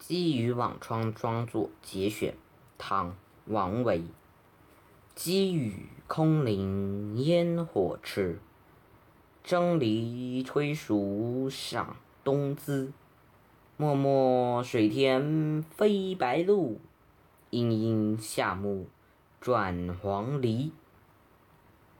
积雨辋窗庄作节选，唐·王维。积雨空林烟火迟，蒸藜炊熟赏冬姿。漠漠水天飞白鹭，阴阴夏木转黄鹂。